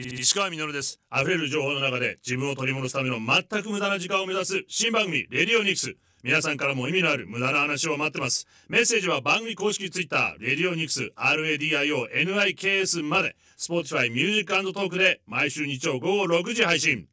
石川稔です。溢れる情報の中で自分を取り戻すための全く無駄な時間を目指す新番組 RADIONIKS。皆さんからも意味のある無駄な話を待ってます。メッセージは番組公式 Twitter「レディオニクス RADIONIKS まで。Spotify ミュージックトークで毎週日曜午後6時配信。